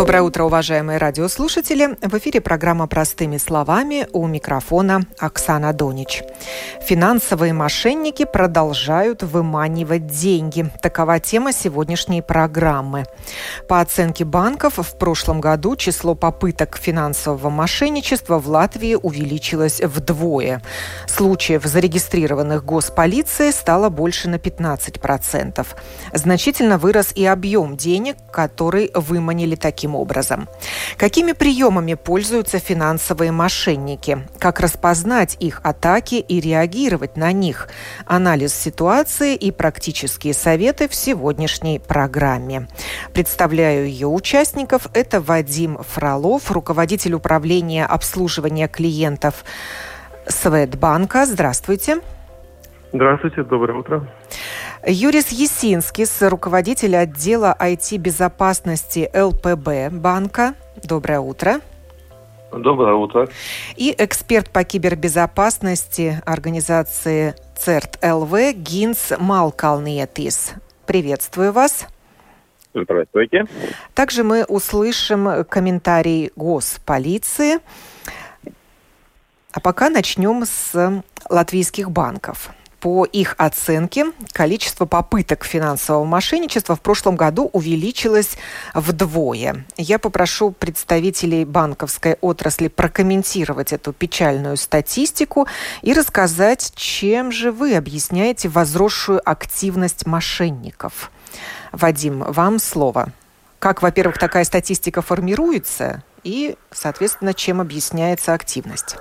Доброе утро, уважаемые радиослушатели. В эфире программа «Простыми словами» у микрофона Оксана Донич. Финансовые мошенники продолжают выманивать деньги. Такова тема сегодняшней программы. По оценке банков, в прошлом году число попыток финансового мошенничества в Латвии увеличилось вдвое. Случаев, зарегистрированных госполицией, стало больше на 15%. Значительно вырос и объем денег, который выманили таким таким образом. Какими приемами пользуются финансовые мошенники? Как распознать их атаки и реагировать на них? Анализ ситуации и практические советы в сегодняшней программе. Представляю ее участников. Это Вадим Фролов, руководитель управления обслуживания клиентов Светбанка. Здравствуйте. Здравствуйте, доброе утро. Юрис Есинский, руководитель отдела IT-безопасности ЛПБ банка. Доброе утро. Доброе утро. И эксперт по кибербезопасности организации ЦЕРТ ЛВ Гинс Малкалниетис. Приветствую вас. Здравствуйте. Также мы услышим комментарий госполиции. А пока начнем с латвийских банков. По их оценке, количество попыток финансового мошенничества в прошлом году увеличилось вдвое. Я попрошу представителей банковской отрасли прокомментировать эту печальную статистику и рассказать, чем же вы объясняете возросшую активность мошенников. Вадим, вам слово. Как, во-первых, такая статистика формируется и, соответственно, чем объясняется активность?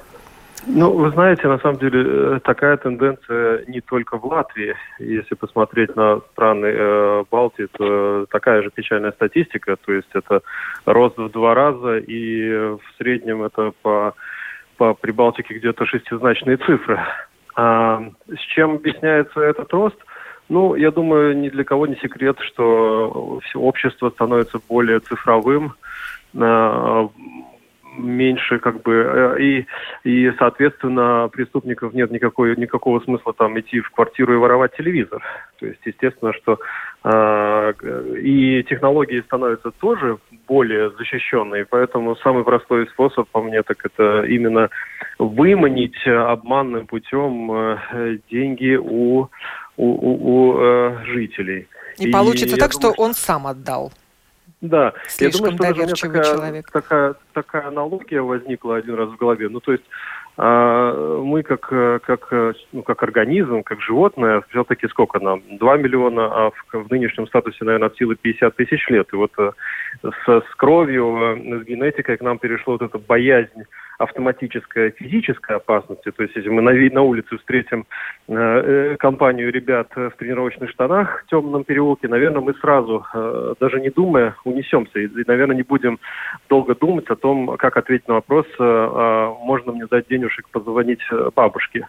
Ну, вы знаете, на самом деле э, такая тенденция не только в Латвии. Если посмотреть на страны э, Балтии, то такая же печальная статистика. То есть это рост в два раза, и в среднем это по, по Прибалтике где-то шестизначные цифры. А с чем объясняется этот рост? Ну, я думаю, ни для кого не секрет, что все общество становится более цифровым, э, меньше как бы э, и и соответственно преступников нет никакой никакого смысла там идти в квартиру и воровать телевизор. То есть естественно что э, и технологии становятся тоже более защищенные поэтому самый простой способ по мне так это именно выманить обманным путем э, деньги у у, у, у э, жителей. И, и получится так думаю, что он сам отдал да, Слишком я думаю, что доверчивый такая, человек. Такая, такая аналогия возникла один раз в голове. Ну, то есть мы как, как, ну, как организм, как животное, все-таки сколько нам? 2 миллиона, а в, в нынешнем статусе, наверное, от силы 50 тысяч лет. И вот э, с, с кровью, с генетикой к нам перешло вот эта боязнь автоматическая физическая опасности. То есть, если мы на, на улице встретим э, э, компанию ребят в тренировочных штанах в темном переулке, наверное, мы сразу, э, даже не думая, унесемся. И, и, наверное, не будем долго думать о том, как ответить на вопрос, э, э, можно мне дать денежек позвонить э, бабушке.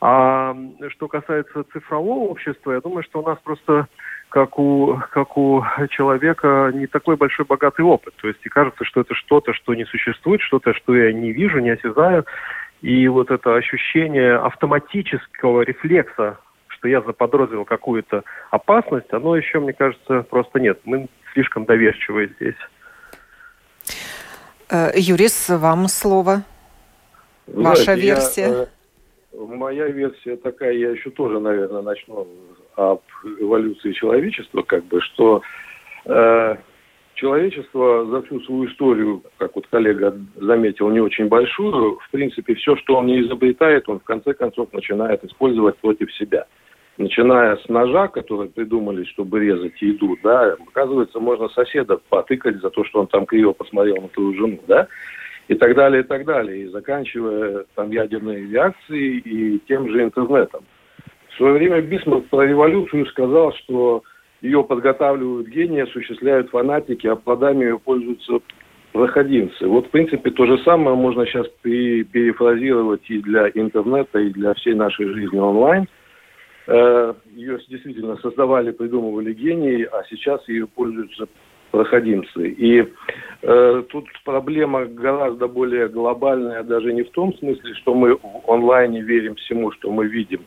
А что касается цифрового общества, я думаю, что у нас просто как у, как у человека не такой большой богатый опыт. То есть и кажется, что это что-то, что не существует, что-то, что я не вижу, не осязаю. И вот это ощущение автоматического рефлекса, что я заподозрил какую-то опасность, оно еще, мне кажется, просто нет. Мы слишком доверчивые здесь. Э, Юрис, вам слово. Ваша Знаете, версия. Я, э, моя версия такая, я еще тоже, наверное, начну об эволюции человечества, как бы, что э, человечество за всю свою историю, как вот коллега заметил, не очень большую, в принципе, все, что он не изобретает, он в конце концов начинает использовать против себя. Начиная с ножа, который придумали, чтобы резать еду, да, оказывается, можно соседа потыкать за то, что он там криво посмотрел на твою жену, да, и так далее, и так далее, и заканчивая там ядерной реакцией и тем же интернетом. В свое время Бисмарк про революцию сказал, что ее подготавливают гении, осуществляют фанатики, а плодами ее пользуются проходимцы. Вот, в принципе, то же самое можно сейчас перефразировать и для интернета, и для всей нашей жизни онлайн. Э, ее действительно создавали, придумывали гении, а сейчас ее пользуются проходимцы. И э, тут проблема гораздо более глобальная, даже не в том смысле, что мы в онлайне верим всему, что мы видим,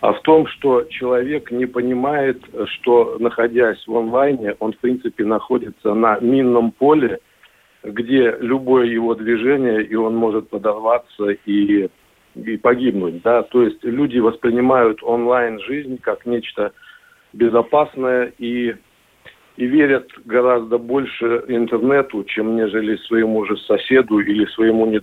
а в том, что человек не понимает, что, находясь в онлайне, он, в принципе, находится на минном поле, где любое его движение, и он может подорваться и, и погибнуть. Да? То есть люди воспринимают онлайн-жизнь как нечто безопасное и, и верят гораздо больше интернету, чем нежели своему же соседу или своему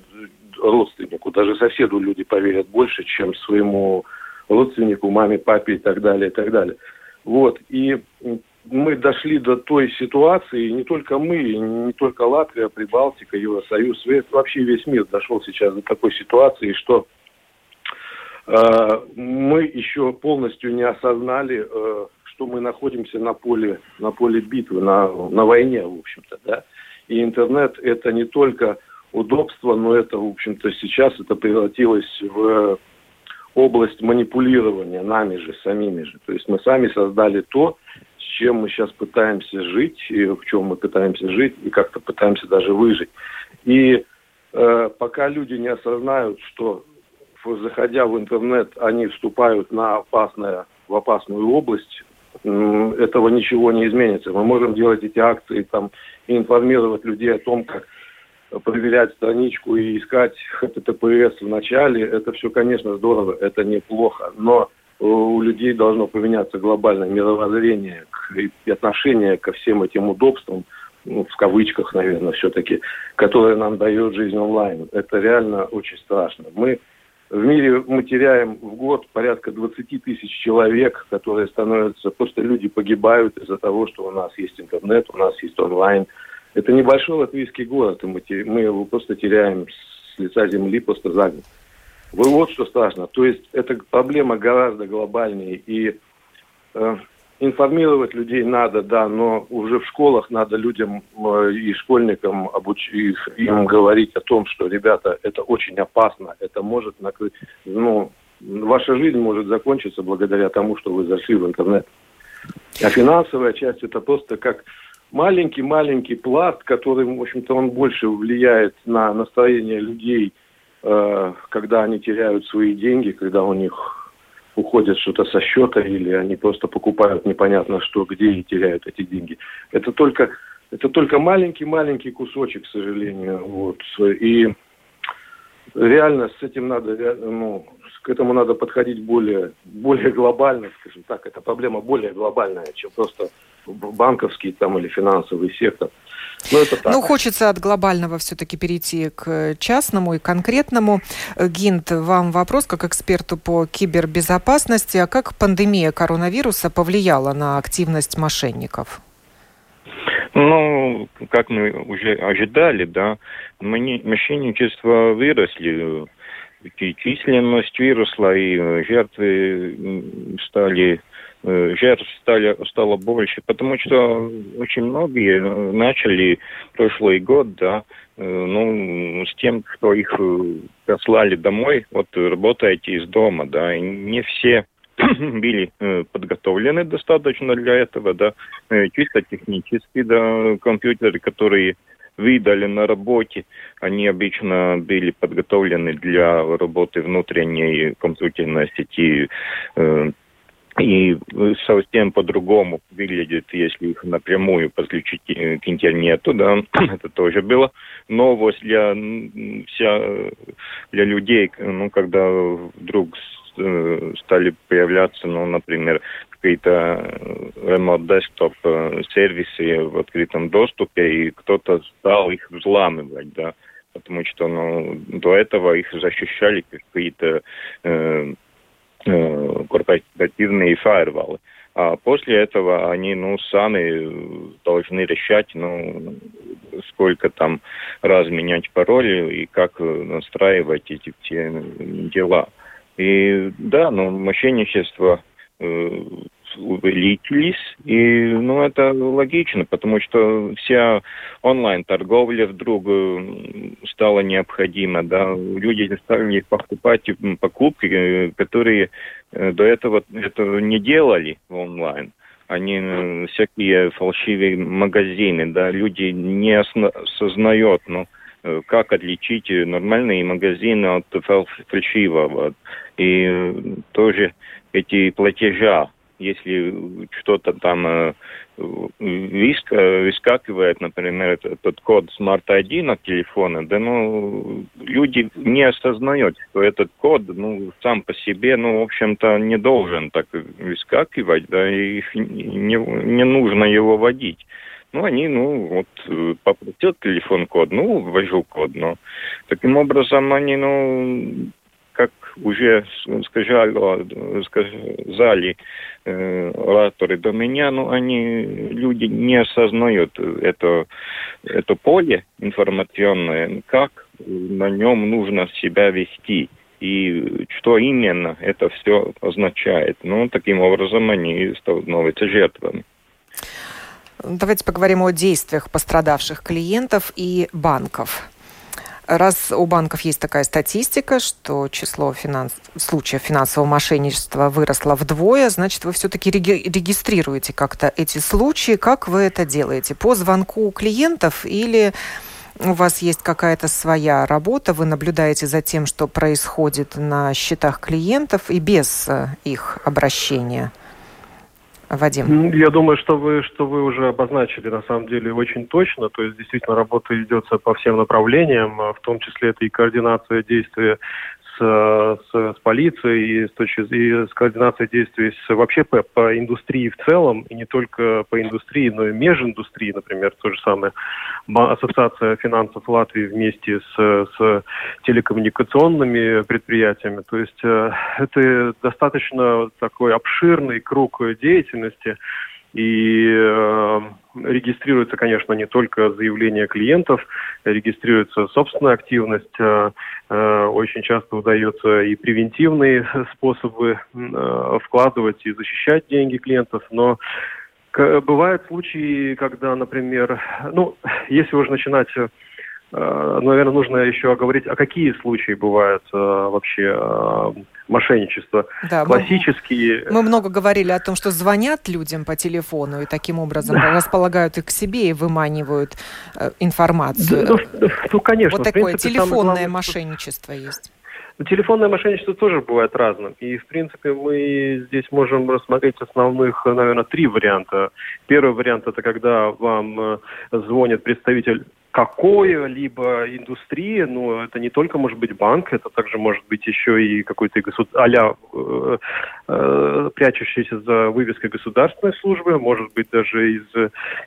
родственнику. Даже соседу люди поверят больше, чем своему родственнику, маме, папе и так далее, и так далее. Вот. И мы дошли до той ситуации, не только мы, не только Латвия, Прибалтика, Евросоюз, вообще весь мир дошел сейчас до такой ситуации, что э, мы еще полностью не осознали, э, что мы находимся на поле, на поле битвы, на, на войне, в общем-то, да. И интернет это не только удобство, но это, в общем-то, сейчас это превратилось в область манипулирования нами же, самими же. То есть мы сами создали то, с чем мы сейчас пытаемся жить, и в чем мы пытаемся жить, и как-то пытаемся даже выжить. И э, пока люди не осознают, что заходя в интернет, они вступают на опасное, в опасную область, этого ничего не изменится. Мы можем делать эти акции там, и информировать людей о том, как проверять страничку и искать HTTPS в начале, это все, конечно, здорово, это неплохо, но у людей должно поменяться глобальное мировоззрение и отношение ко всем этим удобствам, ну, в кавычках, наверное, все-таки, которые нам дает жизнь онлайн. Это реально очень страшно. Мы в мире мы теряем в год порядка 20 тысяч человек, которые становятся, просто люди погибают из-за того, что у нас есть интернет, у нас есть онлайн, это небольшой латвийский город, и мы, мы его просто теряем с лица земли просто за год. Вот что страшно. То есть эта проблема гораздо глобальнее. И э, информировать людей надо, да, но уже в школах надо людям э, и школьникам обуч... им говорить о том, что, ребята, это очень опасно, это может накрыть, ну, ваша жизнь может закончиться благодаря тому, что вы зашли в интернет. А финансовая часть это просто как маленький-маленький пласт, который, в общем-то, он больше влияет на настроение людей, э, когда они теряют свои деньги, когда у них уходит что-то со счета или они просто покупают непонятно что, где и теряют эти деньги. Это только, это только маленький-маленький кусочек, к сожалению. Вот. И реально с этим надо, ну, к этому надо подходить более, более глобально, скажем так. Это проблема более глобальная, чем просто банковский там или финансовый сектор. Ну, это так. Ну, хочется от глобального все-таки перейти к частному и конкретному. Гинт, вам вопрос как эксперту по кибербезопасности. А как пандемия коронавируса повлияла на активность мошенников? Ну, как мы уже ожидали, да, мошенничество выросли, и численность выросла, и жертвы стали жертв стали, стало больше, потому что очень многие э, начали прошлый год, да, э, ну, с тем, что их послали домой, вот работаете из дома, да, и не все были подготовлены достаточно для этого, да, чисто технически, да, компьютеры, которые выдали на работе, они обычно были подготовлены для работы внутренней компьютерной сети и совсем по-другому выглядит, если их напрямую подключить к интернету, да, это тоже было. Новость для, вся, для людей, ну, когда вдруг э, стали появляться, ну, например, какие-то remote desktop э, сервисы в открытом доступе, и кто-то стал их взламывать, да, потому что, ну, до этого их защищали какие-то э, Э, корпоративные фаервалы. А после этого они, ну, сами должны решать, ну, сколько там раз менять пароли и как настраивать эти все дела. И да, ну, мошенничество э, увеличились, и ну, это логично, потому что вся онлайн-торговля вдруг стала необходима, да, люди стали покупать покупки, которые до этого этого не делали онлайн. Они всякие фальшивые магазины, да, люди не осознают, ну, Э, как отличить нормальные магазины от фальшивого. И э, тоже эти платежа, если что-то там э, выскакивает, например, этот код Smart ID на телефоне, да, ну, люди не осознают, что этот код, ну, сам по себе, ну, в общем-то, не должен так выскакивать, да, и не, не нужно его вводить. Ну, они, ну, вот, э, попросят телефон-код, ну, ввожу код, но таким образом они, ну, как уже сказали, сказали э, ораторы до меня, ну, они, люди не осознают это, это поле информационное, как на нем нужно себя вести и что именно это все означает. Ну, таким образом они становятся жертвами. Давайте поговорим о действиях пострадавших клиентов и банков. Раз у банков есть такая статистика, что число финанс... случаев финансового мошенничества выросло вдвое, значит, вы все-таки реги... регистрируете как-то эти случаи. Как вы это делаете? По звонку клиентов или у вас есть какая-то своя работа, вы наблюдаете за тем, что происходит на счетах клиентов и без э, их обращения? Вадим? Я думаю, что вы, что вы уже обозначили на самом деле очень точно. То есть действительно работа ведется по всем направлениям, в том числе это и координация действия с, с, полицией и с, точки, и с координацией действий с, вообще по, по индустрии в целом, и не только по индустрии, но и межиндустрии, например, то же самое. Ассоциация финансов Латвии вместе с, с телекоммуникационными предприятиями. То есть э, это достаточно такой обширный круг деятельности, и э, регистрируется, конечно, не только заявление клиентов, регистрируется собственная активность. Э, э, очень часто удается и превентивные способы э, вкладывать и защищать деньги клиентов, но Бывают случаи, когда, например, ну, если уже начинать Э, наверное, нужно еще оговорить, а какие случаи бывают э, вообще э, мошенничества. Да, Классические... Мы, мы много говорили о том, что звонят людям по телефону и таким образом да. располагают их к себе и выманивают э, информацию. Ну, ну, ну конечно. Вот такое принципе, телефонное главное, мошенничество есть. Ну, телефонное мошенничество тоже бывает разным. И, в принципе, мы здесь можем рассмотреть основных, наверное, три варианта. Первый вариант – это когда вам звонит представитель какой-либо индустрии, ну, это не только может быть банк, это также может быть еще и какой-то госуд... а э, э, прячущийся за вывеской государственной службы, может быть даже из,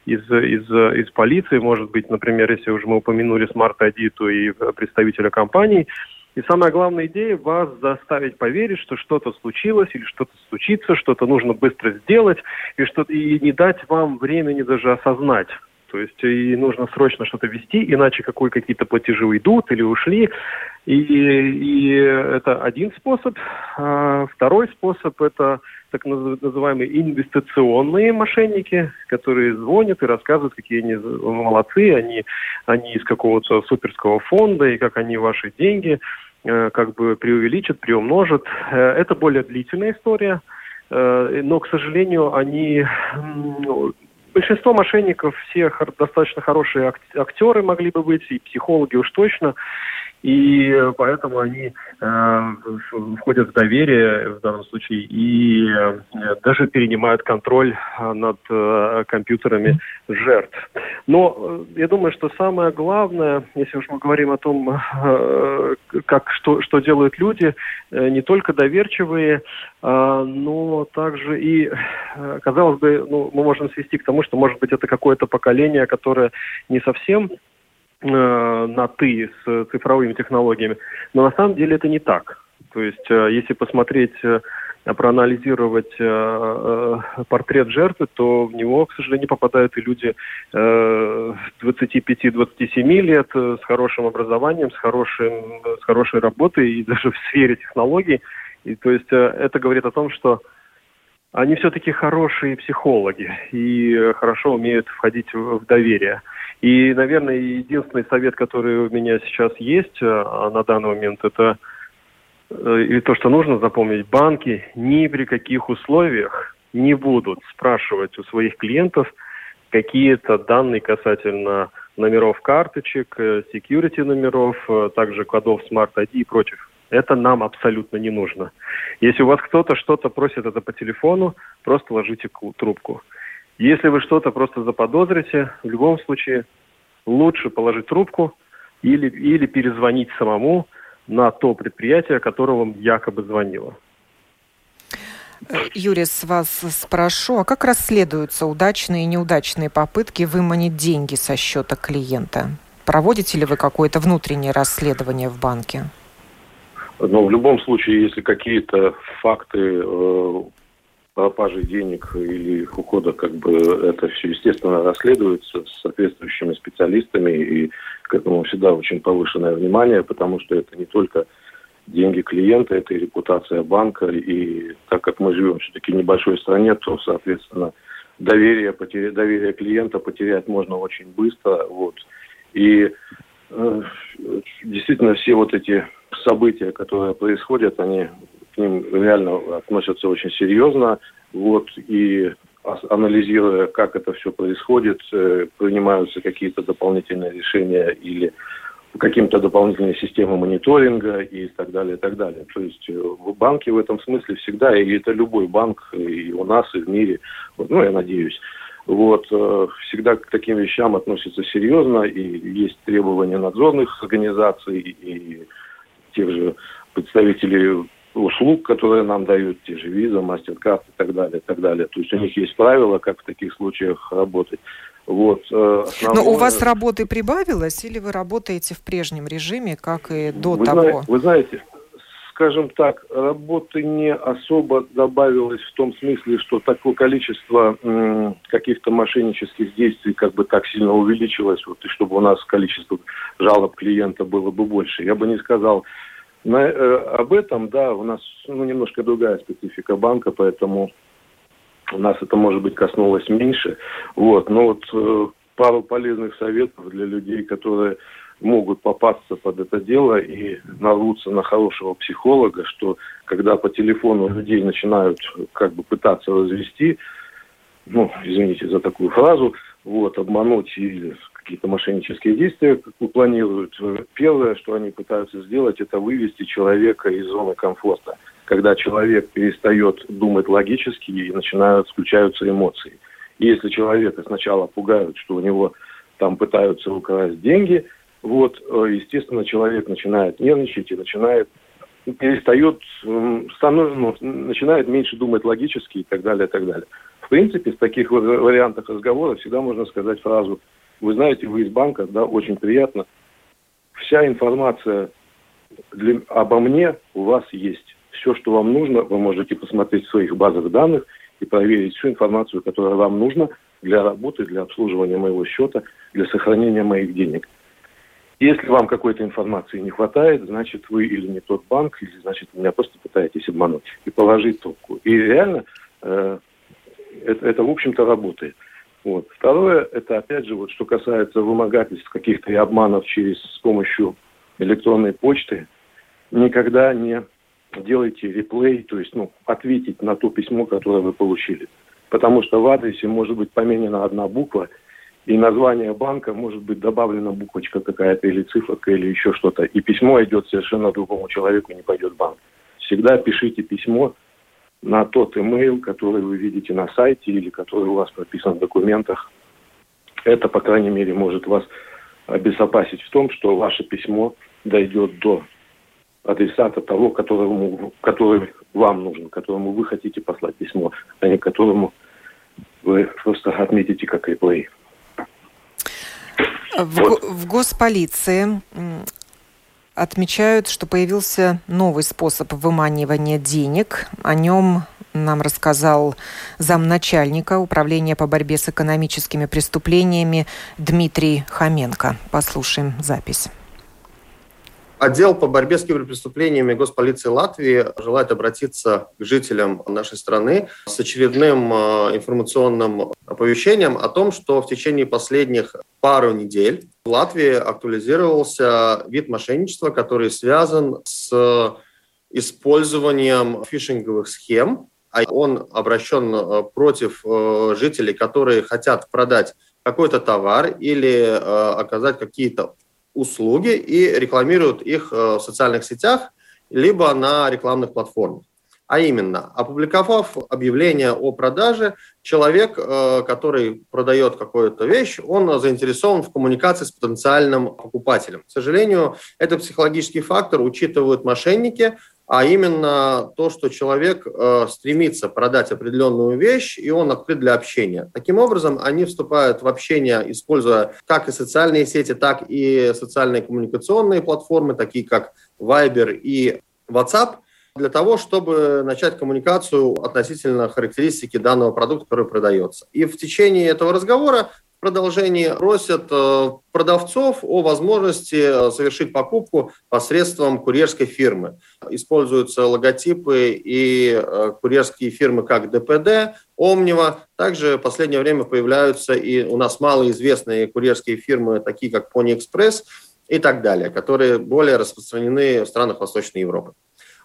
из, из, из полиции, может быть, например, если уже мы упомянули Smart ID, то и представителя компаний. И самая главная идея – вас заставить поверить, что что-то случилось или что-то случится, что-то нужно быстро сделать, и, что и не дать вам времени даже осознать, то есть и нужно срочно что-то вести, иначе какой какие-то платежи уйдут или ушли. И, и это один способ. А второй способ – это так называемые инвестиционные мошенники, которые звонят и рассказывают, какие они молодцы, они, они из какого-то суперского фонда, и как они ваши деньги э, как бы преувеличат, приумножат. Э, это более длительная история, э, но, к сожалению, они большинство мошенников все достаточно хорошие актеры могли бы быть, и психологи уж точно и поэтому они э, входят в доверие в данном случае и э, даже перенимают контроль э, над э, компьютерами жертв. Но э, я думаю, что самое главное, если уж мы говорим о том, э, как что, что делают люди, э, не только доверчивые, э, но также и, э, казалось бы, ну, мы можем свести к тому, что, может быть, это какое-то поколение, которое не совсем Э, на «ты» с цифровыми технологиями. Но на самом деле это не так. То есть, э, если посмотреть, э, проанализировать портрет жертвы, то в него, к сожалению, попадают и люди 25-27 лет с хорошим образованием, с, хорошим, с хорошей работой и даже в сфере технологий. И, то есть это говорит о том, что они все-таки хорошие психологи и хорошо умеют входить в доверие. И, наверное, единственный совет, который у меня сейчас есть э, на данный момент, это э, и то, что нужно запомнить, банки ни при каких условиях не будут спрашивать у своих клиентов какие-то данные касательно номеров карточек, э, security номеров, также кодов Smart ID и прочих. Это нам абсолютно не нужно. Если у вас кто-то что-то просит это по телефону, просто ложите трубку. Если вы что-то просто заподозрите, в любом случае лучше положить трубку или, или перезвонить самому на то предприятие, которое вам якобы звонило. Юрий, с вас спрошу, а как расследуются удачные и неудачные попытки выманить деньги со счета клиента? Проводите ли вы какое-то внутреннее расследование в банке? Но в любом случае, если какие-то факты э, пропажи денег или их ухода, как бы это все, естественно, расследуется с соответствующими специалистами, и к этому всегда очень повышенное внимание, потому что это не только деньги клиента, это и репутация банка, и так как мы живем все-таки в небольшой стране, то, соответственно, доверие, потеря, доверие клиента потерять можно очень быстро, вот. И э, действительно все вот эти события, которые происходят, они к ним реально относятся очень серьезно. Вот, и анализируя, как это все происходит, э, принимаются какие-то дополнительные решения или каким-то дополнительной системы мониторинга и так далее, и так далее. То есть э, банки в этом смысле всегда, и это любой банк и у нас, и в мире, ну, я надеюсь, вот, э, всегда к таким вещам относятся серьезно, и есть требования надзорных организаций и тех же представителей услуг, которые нам дают, те же виза, мастер-карт и так далее, и так далее. То есть у них есть правила, как в таких случаях работать. Вот, э, основное... Но у вас работы прибавилось или вы работаете в прежнем режиме, как и до вы того? Знаете, вы знаете, скажем так, работы не особо добавилось в том смысле, что такое количество каких-то мошеннических действий как бы так сильно увеличилось, вот, и чтобы у нас количество жалоб клиента было бы больше. Я бы не сказал, на, э, об этом, да, у нас ну, немножко другая специфика банка, поэтому у нас это, может быть, коснулось меньше. Вот, но вот э, пару полезных советов для людей, которые могут попасться под это дело и нарвутся на хорошего психолога, что когда по телефону людей начинают как бы пытаться развести, ну, извините за такую фразу, вот, обмануть или какие-то мошеннические действия планируют. Первое, что они пытаются сделать, это вывести человека из зоны комфорта. Когда человек перестает думать логически и начинают, включаются эмоции. И если человека сначала пугают, что у него там пытаются украсть деньги, вот, э, естественно, человек начинает нервничать и начинает перестает, станов, ну, начинает меньше думать логически и так далее, и так далее. В принципе, в таких вариантах разговора всегда можно сказать фразу вы знаете, вы из банка, да, очень приятно. Вся информация для, обо мне у вас есть. Все, что вам нужно, вы можете посмотреть в своих базах данных и проверить всю информацию, которая вам нужна для работы, для обслуживания моего счета, для сохранения моих денег. Если вам какой-то информации не хватает, значит, вы или не тот банк, или, значит, меня просто пытаетесь обмануть и положить трубку. И реально э, это, это, в общем-то, работает. Вот. Второе, это опять же, вот, что касается вымогательств каких-то и обманов через с помощью электронной почты, никогда не делайте реплей, то есть ну, ответить на то письмо, которое вы получили. Потому что в адресе может быть поменена одна буква, и название банка может быть добавлена буквочка какая-то или циферка или еще что-то. И письмо идет совершенно другому человеку, не пойдет банк. Всегда пишите письмо на тот имейл, который вы видите на сайте или который у вас прописан в документах. Это, по крайней мере, может вас обезопасить в том, что ваше письмо дойдет до адресата того, которому, который вам нужен, которому вы хотите послать письмо, а не которому вы просто отметите как реплей. В, вот. в госполиции отмечают, что появился новый способ выманивания денег. О нем нам рассказал замначальника Управления по борьбе с экономическими преступлениями Дмитрий Хоменко. Послушаем запись. Отдел по борьбе с киберпреступлениями Госполиции Латвии желает обратиться к жителям нашей страны с очередным э, информационным оповещением о том, что в течение последних пару недель в Латвии актуализировался вид мошенничества, который связан с использованием фишинговых схем. А он обращен э, против э, жителей, которые хотят продать какой-то товар или оказать какие-то услуги и рекламируют их э, в социальных сетях, либо на рекламных платформах. А именно, опубликовав объявление о продаже, человек, э, который продает какую-то вещь, он заинтересован в коммуникации с потенциальным покупателем. К сожалению, этот психологический фактор учитывают мошенники, а именно то, что человек э, стремится продать определенную вещь, и он открыт для общения. Таким образом, они вступают в общение, используя как и социальные сети, так и социальные коммуникационные платформы, такие как Viber и WhatsApp, для того, чтобы начать коммуникацию относительно характеристики данного продукта, который продается. И в течение этого разговора продолжении просят э, продавцов о возможности э, совершить покупку посредством курьерской фирмы. Используются логотипы и э, курьерские фирмы как ДПД, Омнива. Также в последнее время появляются и у нас малоизвестные курьерские фирмы, такие как Pony Express и так далее, которые более распространены в странах Восточной Европы.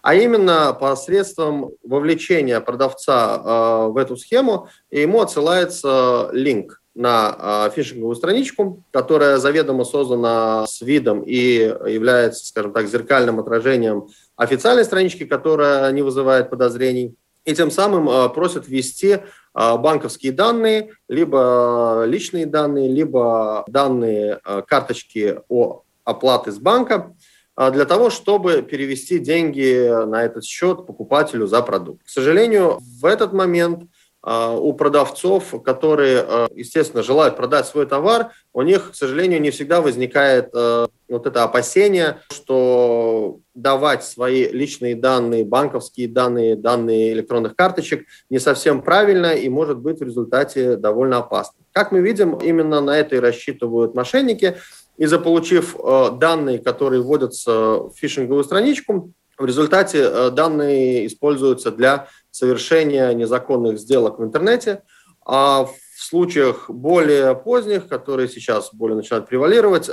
А именно посредством вовлечения продавца в эту схему ему отсылается линк на э, фишинговую страничку, которая заведомо создана с видом и является, скажем так, зеркальным отражением официальной странички, которая не вызывает подозрений. И тем самым э, просят ввести э, банковские данные, либо личные данные, либо данные карточки о оплаты с банка, для того, чтобы перевести деньги на этот счет покупателю за продукт. К сожалению, в этот момент а, у продавцов, которые, а, естественно, желают продать свой товар, у них, к сожалению, не всегда возникает а, вот это опасение, что давать свои личные данные, банковские данные, данные электронных карточек не совсем правильно и может быть в результате довольно опасно. Как мы видим, именно на это и рассчитывают мошенники. И заполучив данные, которые вводятся в фишинговую страничку, в результате данные используются для совершения незаконных сделок в интернете, а в случаях более поздних, которые сейчас более начинают превалировать, э,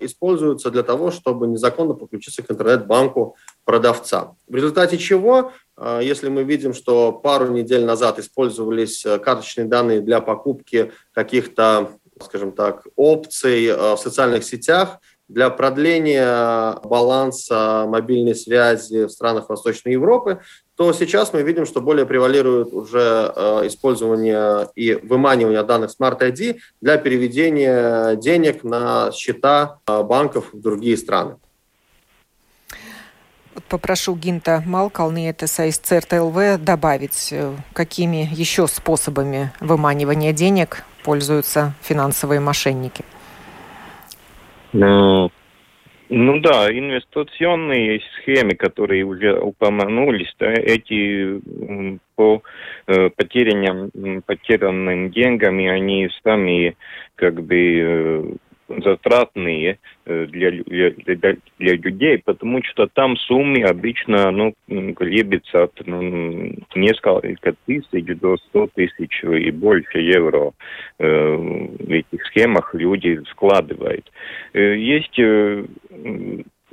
используются для того, чтобы незаконно подключиться к интернет-банку продавца. В результате чего, э, если мы видим, что пару недель назад использовались э, карточные данные для покупки каких-то, скажем так, опций в социальных сетях, для продления баланса мобильной связи в странах Восточной Европы, то сейчас мы видим, что более превалирует уже э, использование и выманивание данных Smart ID для переведения денег на счета э, банков в другие страны. Попрошу Гинта Малкалниетеса из ЦРТЛВ добавить, э, какими еще способами выманивания денег пользуются финансовые мошенники. Ну, ну да, инвестиционные схемы, которые уже упомянулись, да, эти по э, потерянным, потерянным деньгам, они сами как бы э, затратные э, для, для, для людей, потому что там суммы обычно ну, колеблются от ну, несколько тысяч до 100 тысяч и больше евро э, в этих схемах люди складывают. Э, есть э,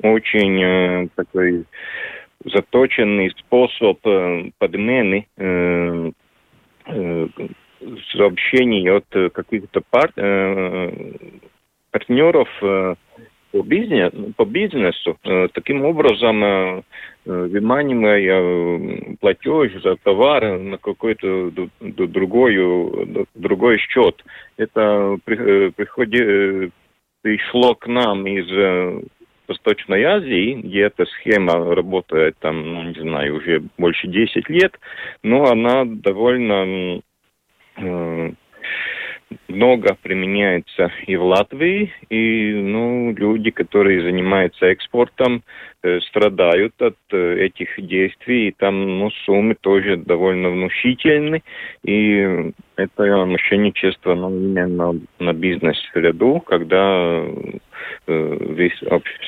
очень э, такой заточенный способ э, подмены э, э, сообщений от каких-то пар, э, партнеров э, по, бизнес, по бизнесу. Э, таким образом, э, выманивая платеж за товар на какой-то другой, другой счет. Это приходит, пришло к нам из Восточной Азии, где эта схема работает там, ну, не знаю, уже больше 10 лет, но она довольно много применяется и в Латвии, и ну, люди, которые занимаются экспортом, э, страдают от э, этих действий, и там ну, суммы тоже довольно внушительны, и это мошенничество ну, именно на бизнес-ряду, когда вы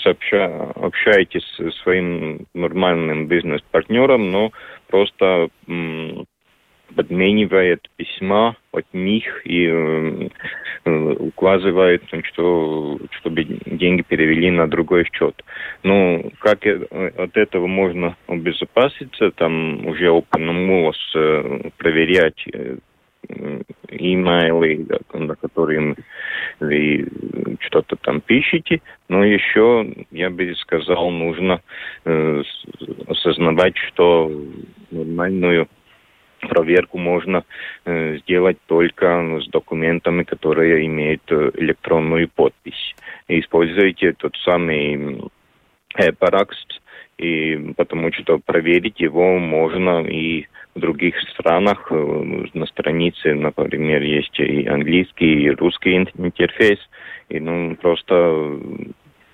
сообща, общаетесь со своим нормальным бизнес-партнером, но просто подменивает письма от них и э, указывает, что, чтобы деньги перевели на другой счет. Ну, как от этого можно обезопаситься, там уже open э, проверять э, имейлы, на которые вы что-то там пишете, но еще, я бы сказал, нужно э, осознавать, что нормальную проверку можно э, сделать только с документами, которые имеют э, электронную подпись. И используйте тот самый э, паракст, и потому что проверить его можно и в других странах. Э, на странице, например, есть и английский, и русский интерфейс. И ну, просто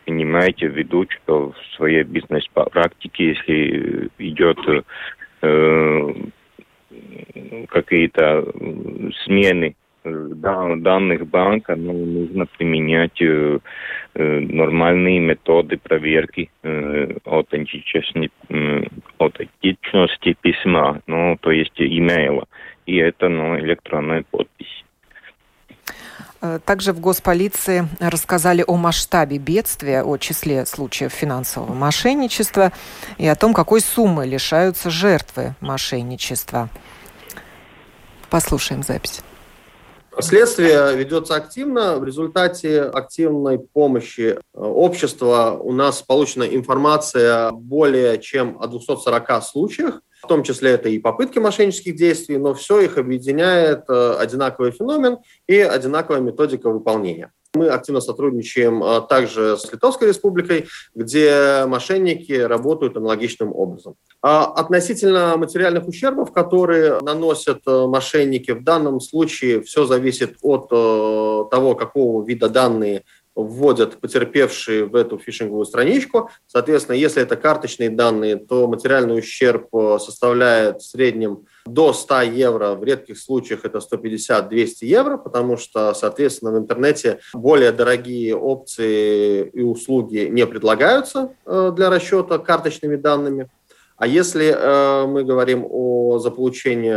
принимайте в виду, что в своей бизнес-практике, если идет э, какие-то смены данных банка, ну, нужно применять э, э, нормальные методы проверки э, аутентичности, э, письма, ну, то есть имейла. И это ну, электронная подпись. Э, также в госполиции рассказали о масштабе бедствия, о числе случаев финансового мошенничества и о том, какой суммы лишаются жертвы мошенничества. Послушаем запись. Следствие ведется активно. В результате активной помощи э, общества у нас получена информация более чем о 240 случаях. В том числе это и попытки мошеннических действий, но все их объединяет э, одинаковый феномен и одинаковая методика выполнения. Мы активно сотрудничаем а, также с Литовской Республикой, где мошенники работают аналогичным образом. А относительно материальных ущербов, которые наносят э, мошенники, в данном случае все зависит от э, того, какого вида данные вводят потерпевшие в эту фишинговую страничку. Соответственно, если это карточные данные, то материальный ущерб э, составляет в среднем до 100 евро, в редких случаях это 150-200 евро, потому что, соответственно, в интернете более дорогие опции и услуги не предлагаются э, для расчета карточными данными. А если э, мы говорим о заполучении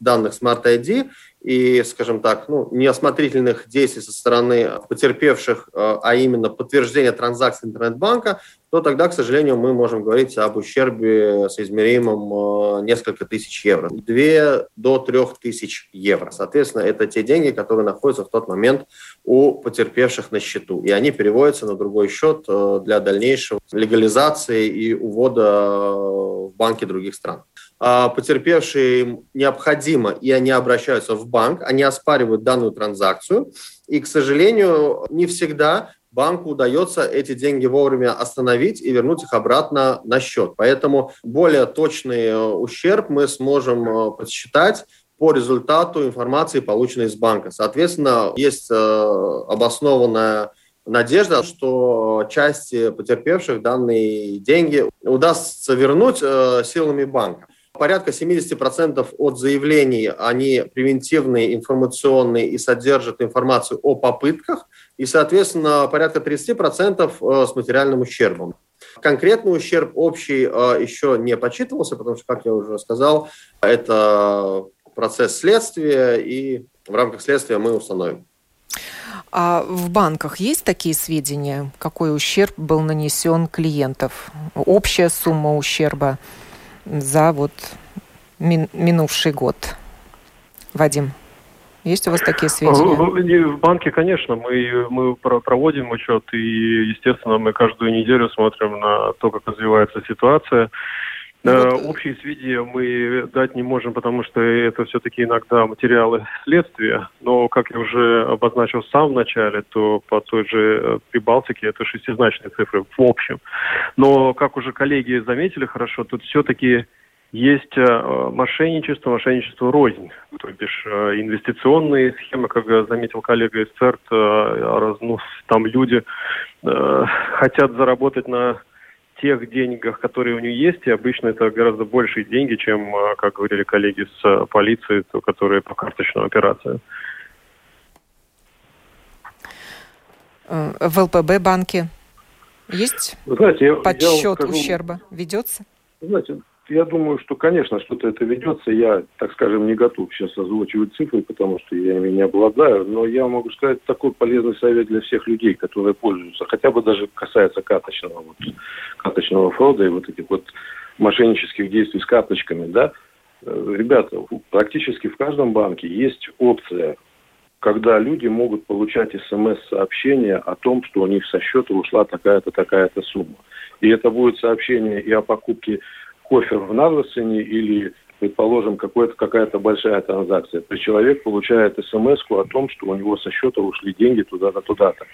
данных Smart ID, и, скажем так, ну, неосмотрительных действий со стороны потерпевших, э, а именно подтверждения транзакций интернет-банка, то тогда, к сожалению, мы можем говорить об ущербе соизмеримом э, несколько тысяч евро. 2 до 3 тысяч евро. Соответственно, это те деньги, которые находятся в тот момент у потерпевших на счету. И они переводятся на другой счет э, для дальнейшего легализации и увода в банки других стран. А, потерпевшие необходимо, и они обращаются в банк, они оспаривают данную транзакцию, и, к сожалению, не всегда банку удается эти деньги вовремя остановить и вернуть их обратно на счет. Поэтому более точный э, ущерб мы сможем э, подсчитать по результату информации, полученной из банка. Соответственно, есть э, обоснованная надежда, что части потерпевших данные деньги удастся вернуть силами банка. Порядка 70% от заявлений, они превентивные, информационные и содержат информацию о попытках, и, соответственно, порядка 30% э, с материальным ущербом. Конкретный ущерб общий э, еще не подсчитывался, потому что, как я уже сказал, это процесс следствия, и в рамках следствия мы установим. А в банках есть такие сведения, какой ущерб был нанесен клиентов? Общая сумма ущерба? За вот мин, минувший год. Вадим, есть у вас такие сведения? В банке, конечно, мы, мы проводим учет, и, естественно, мы каждую неделю смотрим на то, как развивается ситуация. Вот... Общие сведения мы дать не можем, потому что это все-таки иногда материалы следствия. Но, как я уже обозначил в самом начале, то по той же э, Прибалтике это шестизначные цифры в общем. Но, как уже коллеги заметили хорошо, тут все-таки есть э, мошенничество, мошенничество рознь. То бишь э, инвестиционные схемы, как заметил коллега из ЦЕРТ, ну, там люди хотят заработать на тех деньгах, которые у нее есть, и обычно это гораздо большие деньги, чем, э, как говорили коллеги с э, полиции, которые по карточным операциям. в ЛПБ банке? Есть знаете, я, подсчет я скажу, ущерба? Ведется? Знаете, я думаю, что, конечно, что-то это ведется. Я, так скажем, не готов сейчас озвучивать цифры, потому что я ими не обладаю. Но я могу сказать такой полезный совет для всех людей, которые пользуются, хотя бы даже касается карточного, вот, карточного фрода и вот этих вот мошеннических действий с карточками, да. Э, ребята, практически в каждом банке есть опция когда люди могут получать смс-сообщения о том, что у них со счета ушла такая-то, такая-то сумма. И это будет сообщение и о покупке кофе в Нарвесене или предположим, какая-то большая транзакция. То человек получает смс о том, что у него со счета ушли деньги туда-то, туда-то.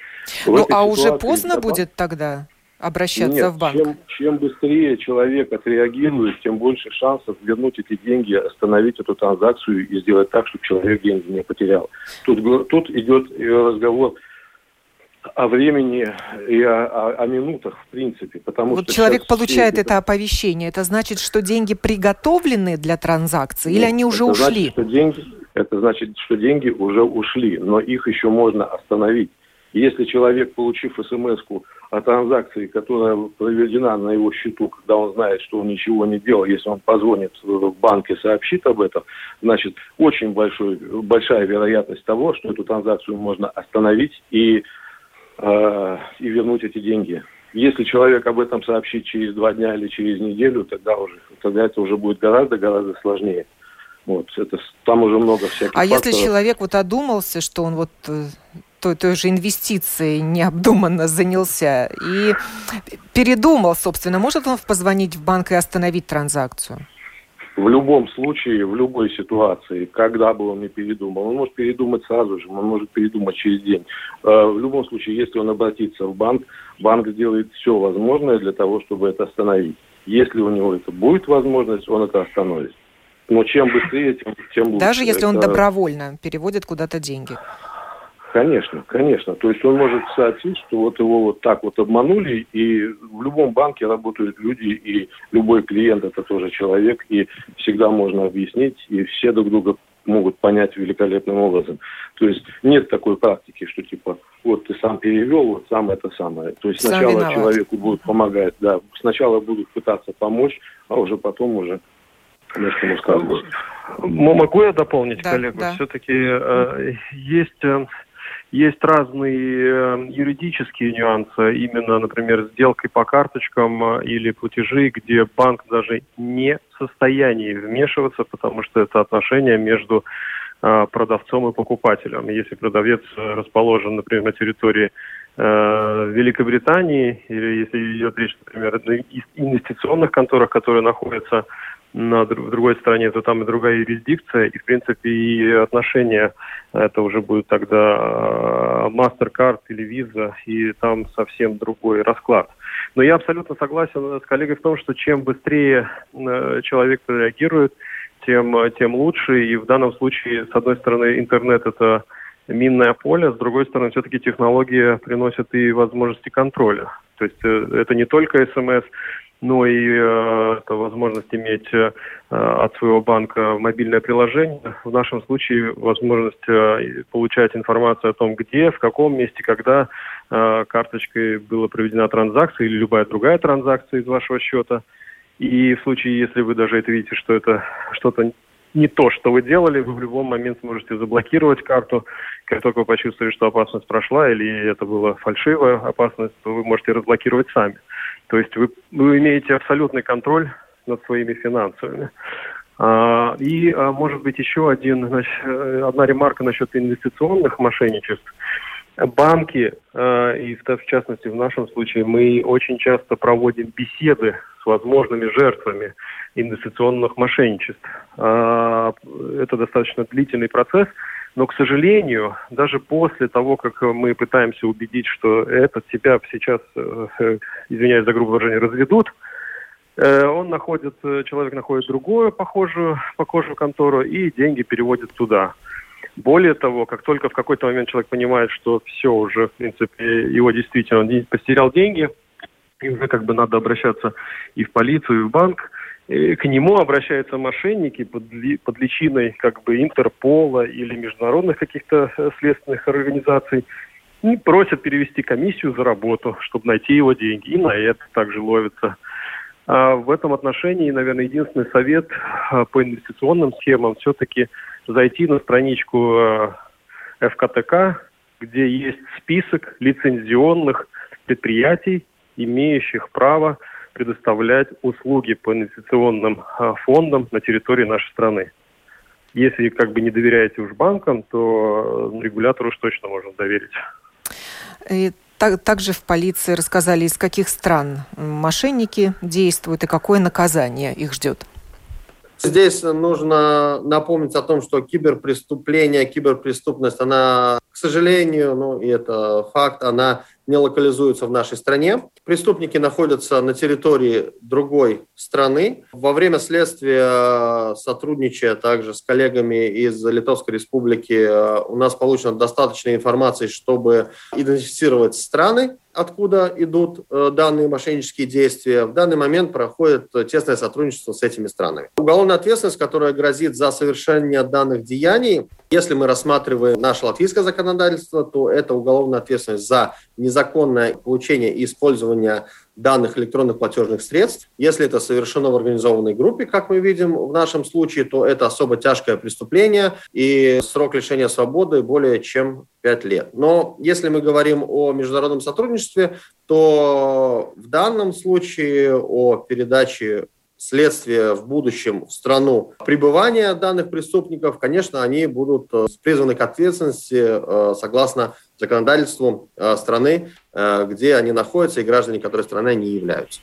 Ну, а уже поздно будет тогда? обращаться Нет, в банк? Чем, чем быстрее человек отреагирует, тем больше шансов вернуть эти деньги, остановить эту транзакцию и сделать так, чтобы человек деньги не потерял. Тут, тут идет разговор о времени и о, о, о минутах, в принципе. Потому вот что человек получает это оповещение. Это значит, что деньги приготовлены для транзакции Нет, или они уже это ушли? Значит, что деньги, это значит, что деньги уже ушли, но их еще можно остановить. Если человек, получив смс о транзакции, которая проведена на его счету, когда он знает, что он ничего не делал, если он позвонит в банк и сообщит об этом, значит, очень большой, большая вероятность того, что эту транзакцию можно остановить и, э, и вернуть эти деньги. Если человек об этом сообщит через два дня или через неделю, тогда уже тогда это уже будет гораздо-гораздо сложнее. Вот, это, там уже много всяких А факторов. если человек вот одумался, что он вот э, той, той же инвестицией необдуманно занялся и передумал, собственно, может он позвонить в банк и остановить транзакцию? В любом случае, в любой ситуации, когда бы он не передумал, он может передумать сразу же, он может передумать через день. Э, в любом случае, если он обратится в банк, банк сделает все возможное для того, чтобы это остановить. Если у него это будет возможность, он это остановит. Но чем быстрее, тем, тем лучше. Даже если это... он добровольно переводит куда-то деньги. Конечно, конечно. То есть он может сообщить, что вот его вот так вот обманули, и в любом банке работают люди, и любой клиент это тоже человек, и всегда можно объяснить, и все друг друга могут понять великолепным образом. То есть нет такой практики, что типа вот ты сам перевел, вот сам это самое. То есть сам сначала виноват. человеку будут помогать, да, сначала будут пытаться помочь, а уже потом уже Немножко рассказываю. Могу я дополнить, да, коллегу? Да. Все-таки э, есть э, есть разные э, юридические нюансы, именно, например, сделкой по карточкам э, или платежи, где банк даже не в состоянии вмешиваться, потому что это отношения между э, продавцом и покупателем. Если продавец расположен, например, на территории Великобритании, или если идет речь, например, о инвестиционных конторах, которые находятся на, в другой стране, то там и другая юрисдикция, и, в принципе, и отношения, это уже будет тогда а, MasterCard или Visa, и там совсем другой расклад. Но я абсолютно согласен с коллегой в том, что чем быстрее э, человек реагирует, тем, тем лучше. И в данном случае, с одной стороны, интернет – это минное поле, с другой стороны, все-таки технологии приносят и возможности контроля. То есть э, это не только смс, но и э, это возможность иметь э, от своего банка мобильное приложение. В нашем случае возможность э, получать информацию о том, где, в каком месте, когда э, карточкой была проведена транзакция или любая другая транзакция из вашего счета. И в случае, если вы даже это видите, что это что-то не то, что вы делали, вы в любой момент сможете заблокировать карту. Как только вы почувствовали, что опасность прошла или это была фальшивая опасность, то вы можете разблокировать сами. То есть вы, вы имеете абсолютный контроль над своими финансами. А, и, а, может быть, еще один, значит, э, одна ремарка насчет инвестиционных мошенничеств. Банки, а, и в, частности в нашем случае, мы очень часто проводим беседы с возможными жертвами инвестиционных мошенничеств. А, это достаточно длительный процесс – но, к сожалению, даже после того, как мы пытаемся убедить, что этот тебя сейчас, э, извиняюсь за грубое выражение, разведут, э, он находит, э, человек находит другую похожую, похожую контору и деньги переводит туда. Более того, как только в какой-то момент человек понимает, что все уже, в принципе, его действительно, он потерял деньги, и уже как бы надо обращаться и в полицию, и в банк, к нему обращаются мошенники под, под личиной как бы Интерпола или международных каких-то э, следственных организаций. и просят перевести комиссию за работу, чтобы найти его деньги. И на это также ловится. А в этом отношении, наверное, единственный совет а, по инвестиционным схемам все-таки зайти на страничку а, ФКТК, где есть список лицензионных предприятий, имеющих право предоставлять услуги по инвестиционным фондам на территории нашей страны. Если как бы не доверяете уж банкам, то регулятору уж точно можно доверить. И также в полиции рассказали, из каких стран мошенники действуют и какое наказание их ждет. Здесь нужно напомнить о том, что киберпреступление, киберпреступность, она, к сожалению, ну и это факт, она не локализуются в нашей стране. Преступники находятся на территории другой страны. Во время следствия, сотрудничая также с коллегами из Литовской Республики, у нас получено достаточно информации, чтобы идентифицировать страны, откуда идут э, данные мошеннические действия. В данный момент проходит тесное сотрудничество с этими странами. Уголовная ответственность, которая грозит за совершение данных деяний, если мы рассматриваем наше латвийское законодательство, то это уголовная ответственность за незаконное получение и использование данных электронных платежных средств. Если это совершено в организованной группе, как мы видим в нашем случае, то это особо тяжкое преступление и срок лишения свободы более чем 5 лет. Но если мы говорим о международном сотрудничестве, то в данном случае о передаче следствия в будущем в страну пребывания данных преступников, конечно, они будут э, призваны к ответственности э, согласно законодательству э, страны, где они находятся, и граждане которой страны не являются.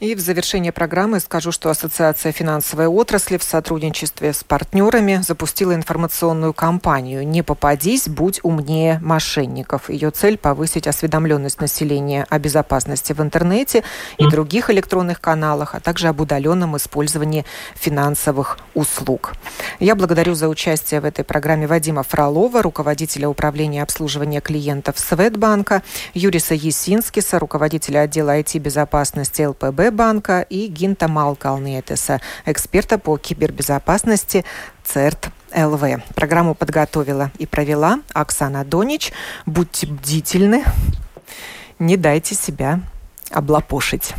И в завершение программы скажу, что Ассоциация финансовой отрасли в сотрудничестве с партнерами запустила информационную кампанию «Не попадись, будь умнее мошенников». Ее цель – повысить осведомленность населения о безопасности в интернете и других электронных каналах, а также об удаленном использовании финансовых услуг. Я благодарю за участие в этой программе Вадима Фролова, руководителя управления обслуживания клиентов Светбанка, Юриса Есинскиса, руководителя отдела IT-безопасности ЛПБ банка и Гинта Малкалниетеса, эксперта по кибербезопасности ЦЕРТ ЛВ. Программу подготовила и провела Оксана Донич. Будьте бдительны, не дайте себя облапошить.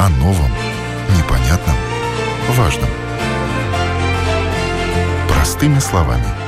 О новом, непонятном, важном. Простыми словами –